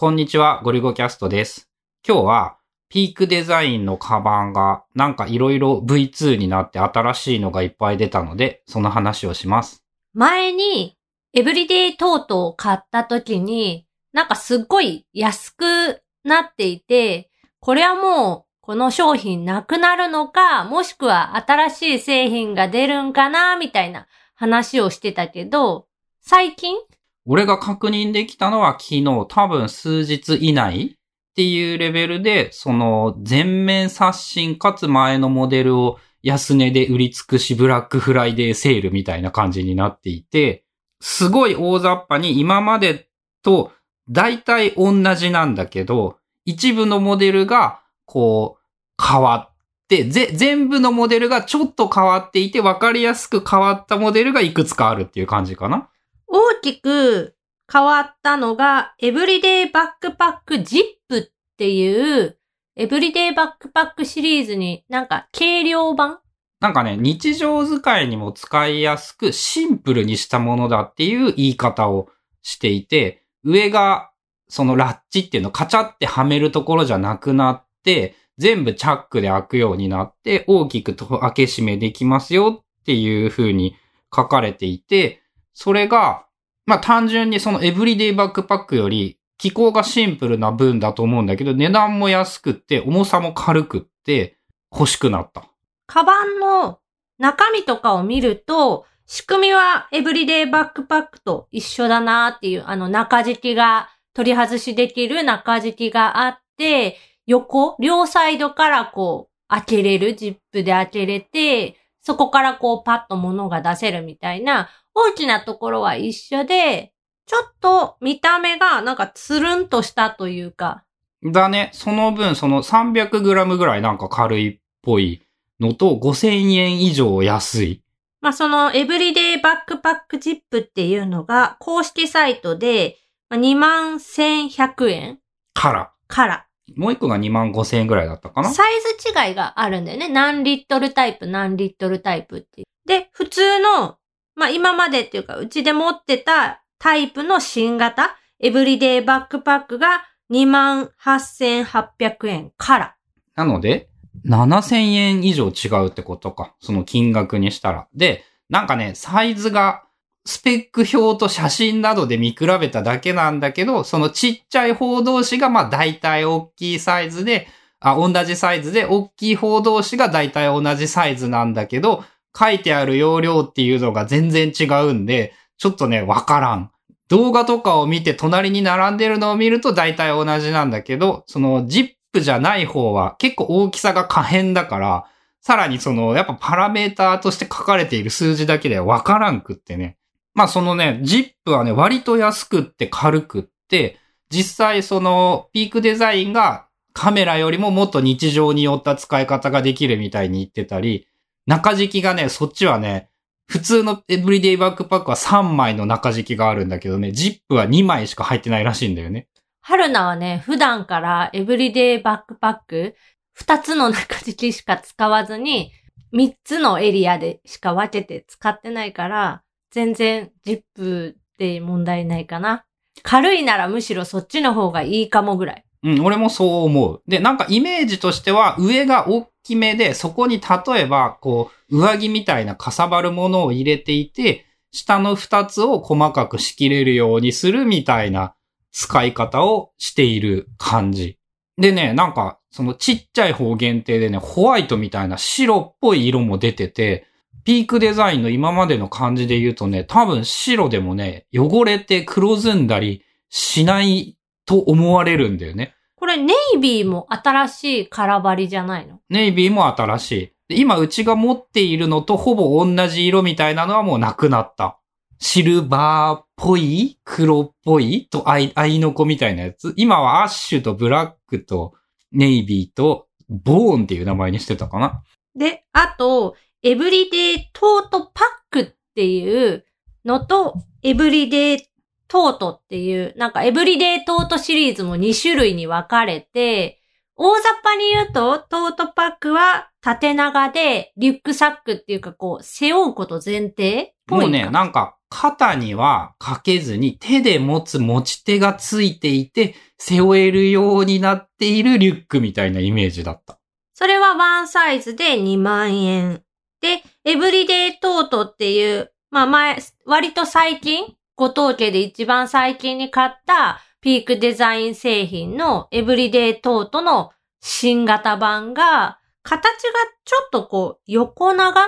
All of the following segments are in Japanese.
こんにちは、ゴリゴキャストです。今日は、ピークデザインのカバンが、なんかいろいろ V2 になって新しいのがいっぱい出たので、その話をします。前に、エブリデイトートを買った時に、なんかすっごい安くなっていて、これはもう、この商品なくなるのか、もしくは新しい製品が出るんかな、みたいな話をしてたけど、最近俺が確認できたのは昨日、多分数日以内っていうレベルで、その全面刷新かつ前のモデルを安値で売り尽くしブラックフライデーセールみたいな感じになっていて、すごい大雑把に今までと大体同じなんだけど、一部のモデルがこう変わって、ぜ、全部のモデルがちょっと変わっていて分かりやすく変わったモデルがいくつかあるっていう感じかな。大きく変わったのが、エブリデイバックパックジップっていう、エブリデイバックパックシリーズになんか軽量版？なんかね、日常使いにも使いやすくシンプルにしたものだっていう言い方をしていて、上がそのラッチっていうのカチャってはめるところじゃなくなって、全部チャックで開くようになって、大きく開け閉めできますよっていう風に書かれていて、それが、まあ単純にそのエブリデイバックパックより気候がシンプルな分だと思うんだけど、値段も安くって重さも軽くって欲しくなった。カバンの中身とかを見ると、仕組みはエブリデイバックパックと一緒だなっていう、あの中敷きが、取り外しできる中敷きがあって、横、両サイドからこう、開けれる、ジップで開けれて、そこからこうパッと物が出せるみたいな、大きなところは一緒で、ちょっと見た目がなんかつるんとしたというか、だね。その分、その 300g ぐらいなんか軽いっぽいのと5000円以上安い。まあ、そのエブリデイバックパックジップっていうのが公式サイトで21,100円から。から。もう一個が2万5000円ぐらいだったかなサイズ違いがあるんだよね。何リットルタイプ、何リットルタイプって。で、普通の、まあ、今までっていうか、うちで持ってたタイプの新型、エブリデイバックパックが28,800円から。なので、7000円以上違うってことか。その金額にしたら。で、なんかね、サイズが、スペック表と写真などで見比べただけなんだけど、そのちっちゃい方同士がまあ大体大きいサイズで、あ、同じサイズで、大きい方同士が大体同じサイズなんだけど、書いてある容量っていうのが全然違うんで、ちょっとね、わからん。動画とかを見て隣に並んでるのを見ると大体同じなんだけど、そのジップじゃない方は結構大きさが可変だから、さらにその、やっぱパラメーターとして書かれている数字だけではわからんくってね。まあそのね、ジップはね、割と安くって軽くって、実際その、ピークデザインがカメラよりももっと日常によった使い方ができるみたいに言ってたり、中敷きがね、そっちはね、普通のエブリデイバックパックは3枚の中敷きがあるんだけどね、ジップは2枚しか入ってないらしいんだよね。春菜はね、普段からエブリデイバックパック、二つの中敷きしか使わずに、三つのエリアでしか分けて使ってないから、全然ジップで問題ないかな。軽いならむしろそっちの方がいいかもぐらい。うん、俺もそう思う。で、なんかイメージとしては上が大きめで、そこに例えば、こう、上着みたいなかさばるものを入れていて、下の二つを細かく仕切れるようにするみたいな使い方をしている感じ。でね、なんか、そのちっちゃい方限定でね、ホワイトみたいな白っぽい色も出てて、ピークデザインの今までの感じで言うとね、多分白でもね、汚れて黒ずんだりしないと思われるんだよね。これネイビーも新しい空張りじゃないの？ネイビーも新しい。で今うちが持っているのとほぼ同じ色みたいなのはもうなくなった。シルバーっぽい？黒っぽい？とアイ、アイノコみたいなやつ。今はアッシュとブラックとネイビーとボーンっていう名前にしてたかな。で、あと、 Everyday Totepack っていうのと、 Everyday Tote っていう、なんか Everyday Tote シリーズも2種類に分かれて、大雑把に言うと、トートパックは縦長で、リュックサックっていうかこう、背負うこと前提もうね、なんか、肩にはかけずに手で持つ持ち手がついていて、背負えるようになっているリュックみたいなイメージだった。それはワンサイズで2万円。で、エブリデイトートっていう、まあ前、割と最近、ご当家で一番最近に買ったピークデザイン製品のエブリデイトートの新型版が、形がちょっとこう、横長？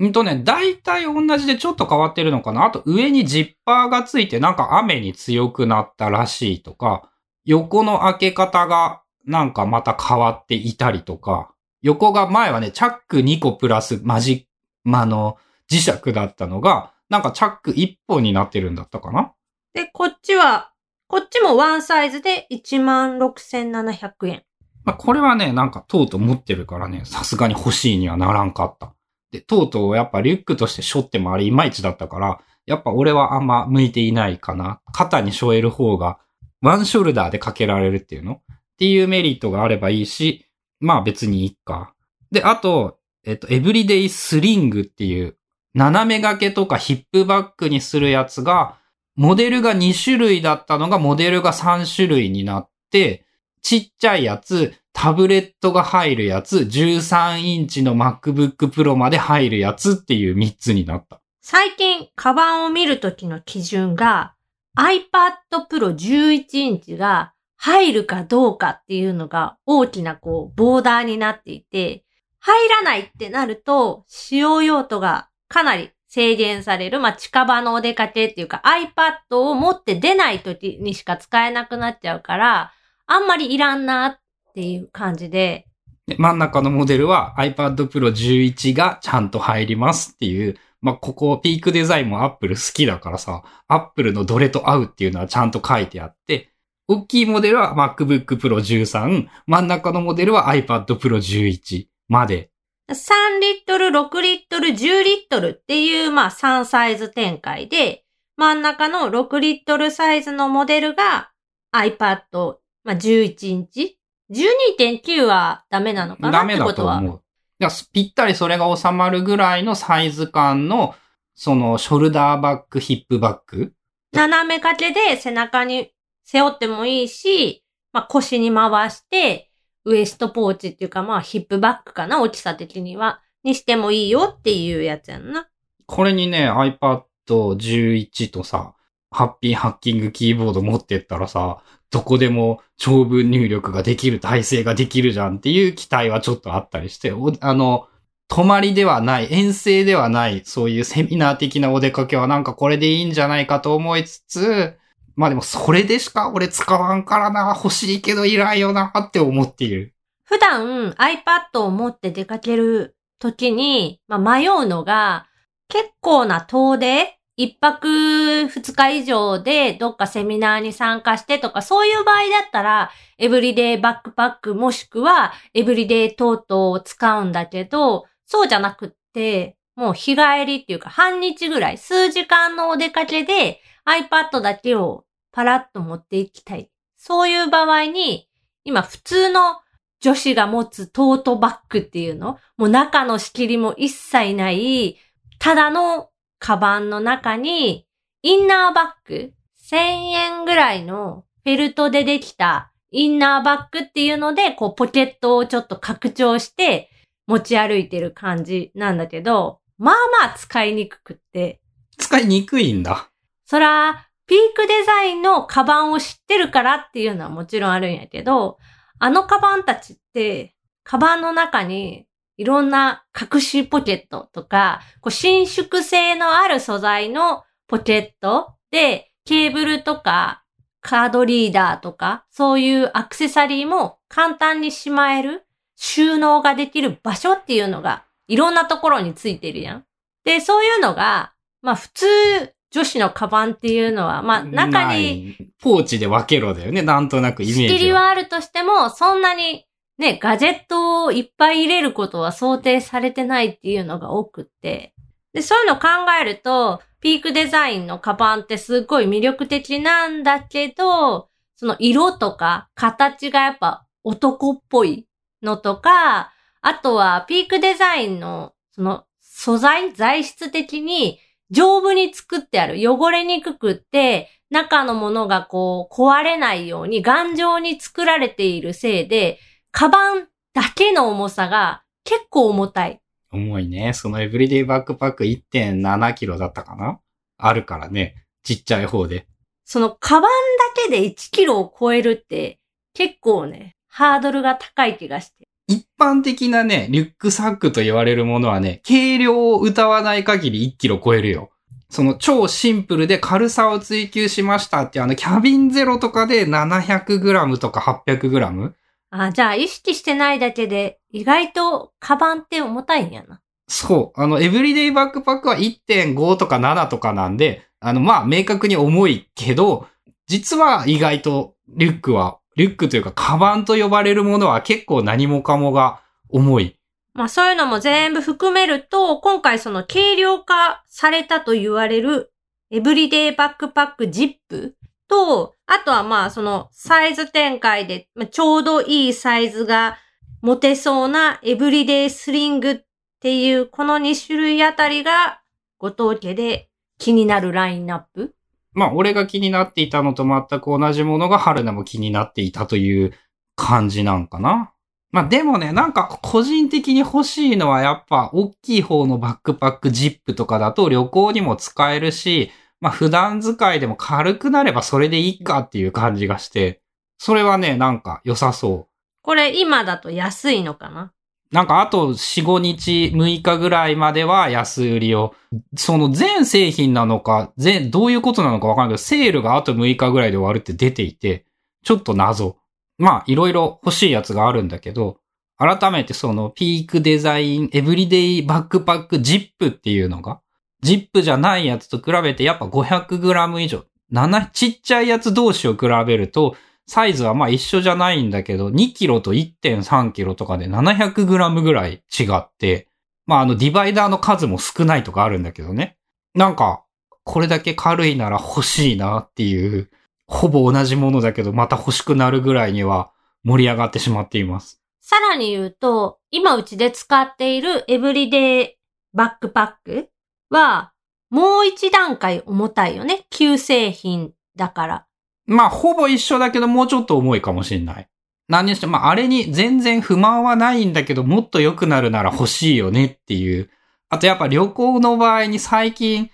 うんとね、大体同じでちょっと変わってるのかな。あと上にジッパーがついてなんか雨に強くなったらしいとか、横の開け方がなんかまた変わっていたりとか、横が前はね、チャック2個プラスマジ、まあの、磁石だったのが、なんかチャック1本になってるんだったかな？で、こっちは、こっちもワンサイズで16,700円。まあ、これはね、なんかトート持ってるからね、さすがに欲しいにはならんかった。で、トートをやっぱリュックとして背負ってもあれいまいちだったから、やっぱ俺はあんま向いていないかな。肩に背負える方が、ワンショルダーでかけられるっていうの？っていうメリットがあればいいし、まあ別にいいか。で、あと、えっと、エブリデイスリングっていう、斜め掛けとかヒップバッグにするやつが、モデルが2種類だったのがモデルが3種類になって、ちっちゃいやつ、タブレットが入るやつ、13インチの MacBook Pro まで入るやつっていう3つになった。最近、カバンを見るときの基準が iPad Pro 11インチが入るかどうかっていうのが大きなこうボーダーになっていて、入らないってなると使用用途がかなり制限される。まあ、近場のお出かけっていうか iPad を持って出ない時にしか使えなくなっちゃうから、あんまりいらんなっていう感じで、で真ん中のモデルは iPad Pro 11がちゃんと入りますっていう、まあ、ここピークデザインも Apple 好きだからさ、Apple のどれと合うっていうのはちゃんと書いてあって、大きいモデルは MacBook Pro 13、真ん中のモデルは iPad Pro 11まで。3リットル、6リットル、10リットルっていう、まあ3サイズ展開で、真ん中の6リットルサイズのモデルが iPad、まあ11インチ ?12.9 はダメなのかなダメだってことは。と思う。いやぴったりそれが収まるぐらいのサイズ感の、そのショルダーバッグ、ヒップバッグ斜め掛けで背中に背負ってもいいし、まあ腰に回して、ウエストポーチっていうかまあヒップバッグかな大きさ的には。にしてもいいよっていうやつやんな。これにね、iPad 11とさ、ハッピーハッキングキーボード持ってったらさ、どこでも長文入力ができる体制ができるじゃんっていう期待はちょっとあったりして、あの、泊まりではない、遠征ではない、そういうセミナー的なお出かけはなんかこれでいいんじゃないかと思いつつ、まあでもそれでしか俺使わんからな、欲しいけどいらんよなって思っている。普段 iPad を持って出かける時に、まあ、迷うのが、結構な遠出一泊二日以上でどっかセミナーに参加してとか、そういう場合だったら、エブリデイバックパックもしくはエブリデイトートを使うんだけど、そうじゃなくって、もう日帰りっていうか半日ぐらい、数時間のお出かけで iPad だけをパラッと持っていきたい。そういう場合に、今普通の女子が持つトートバッグっていうのもう中の仕切りも一切ない、ただのカバンの中に、インナーバッグ ?1000 円ぐらいのフェルトでできたインナーバッグっていうので、こうポケットをちょっと拡張して持ち歩いてる感じなんだけど、まあまあ使いにくくって、使いにくいんだ。そら、ピークデザインのカバンを知ってるからっていうのはもちろんあるんやけど、あのカバンたちって、カバンの中にいろんな隠しポケットとか、こう伸縮性のある素材のポケットで、ケーブルとか、カードリーダーとか、そういうアクセサリーも簡単にしまえる、収納ができる場所っていうのが、いろんなところについてるやん。で、そういうのが、まあ普通、女子のカバンっていうのは、まあ中に。ポーチで分けろだよね。なんとなくイメージ仕切りはあるとしても、そんなにね、ガジェットをいっぱい入れることは想定されてないっていうのが多くって。で、そういうのを考えると、ピークデザインのカバンってすっごい魅力的なんだけど、その色とか形がやっぱ男っぽいのとか、あとはピークデザインの、その素材、材質的に丈夫に作ってある。汚れにくくって、中のものがこう壊れないように頑丈に作られているせいで、カバンだけの重さが結構重たい。重いね。そのエブリデイバックパック1.7キロだったかな？あるからね。ちっちゃい方で。そのカバンだけで1キロを超えるって結構ね、ハードルが高い気がして。一般的なね、リュックサックと言われるものはね、軽量を歌わない限り1キロ超えるよ。その超シンプルで軽さを追求しましたってあのキャビンゼロとかで 700g とか 800g? あ、じゃあ意識してないだけで意外とカバンって重たいんやな。そう。あの、エブリデイバックパックは1.5とか7とかなんで、あの、まあ、明確に重いけど、実は意外とリュックは、リュックというか、カバンと呼ばれるものは結構何もかもが重い。まあそういうのも全部含めると、今回その軽量化されたと言われるエブリデイバックパックジップと、あとはまあそのサイズ展開でちょうどいいサイズが持てそうなエブリデイスリングっていうこの2種類あたりがご当家で気になるラインナップまあ俺が気になっていたのと全く同じものが春菜も気になっていたという感じなんかな。まあでもね、なんか個人的に欲しいのはやっぱ大きい方のバックパックジップとかだと旅行にも使えるし、まあ普段使いでも軽くなればそれでいいかっていう感じがして、それはね、なんか良さそう。これ今だと安いのかな？なんかあと4、5日、6日ぐらいまでは安売りを、その全製品なのか、全、どういうことなのかわかんないけど、セールがあと6日ぐらいで終わるって出ていて、ちょっと謎。まあ、いろいろ欲しいやつがあるんだけど、改めてそのピークデザインエブリデイバックパックジップっていうのが、ジップじゃないやつと比べてやっぱ 500g 以上、7、ちっちゃいやつ同士を比べると、サイズはまあ一緒じゃないんだけど、2キロと1.3キロとかで 700g ぐらい違って、まああのディバイダーの数も少ないとかあるんだけどね。なんか、これだけ軽いなら欲しいなっていうほぼ同じものだけど、また欲しくなるぐらいには盛り上がってしまっています。さらに言うと、今うちで使っているエブリデイバックパックは、もう一段階重たいよね。旧製品だから。まあ、ほぼ一緒だけど、もうちょっと重いかもしんない。何にしても、まあ、あれに全然不満はないんだけど、もっと良くなるなら欲しいよねっていう。あとやっぱ旅行の場合に最近、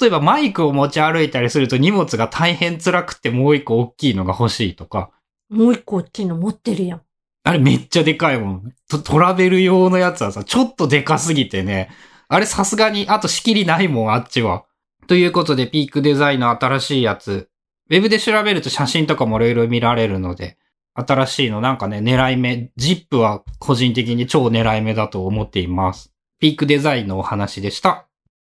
例えばマイクを持ち歩いたりすると荷物が大変辛くてもう一個大きいのが欲しいとか。もう一個大きいの持ってるやん。あれめっちゃでかいもん。トトラベル用のやつはさ、ちょっとでかすぎてね。あれさすがに、あと仕切りないもん、あっちは。ということで、ピークデザインの新しいやつ。ウェブで調べると写真とかもいろいろ見られるので、新しいのなんかね、狙い目。ZIP は個人的に超狙い目だと思っています。ピークデザインのお話でした。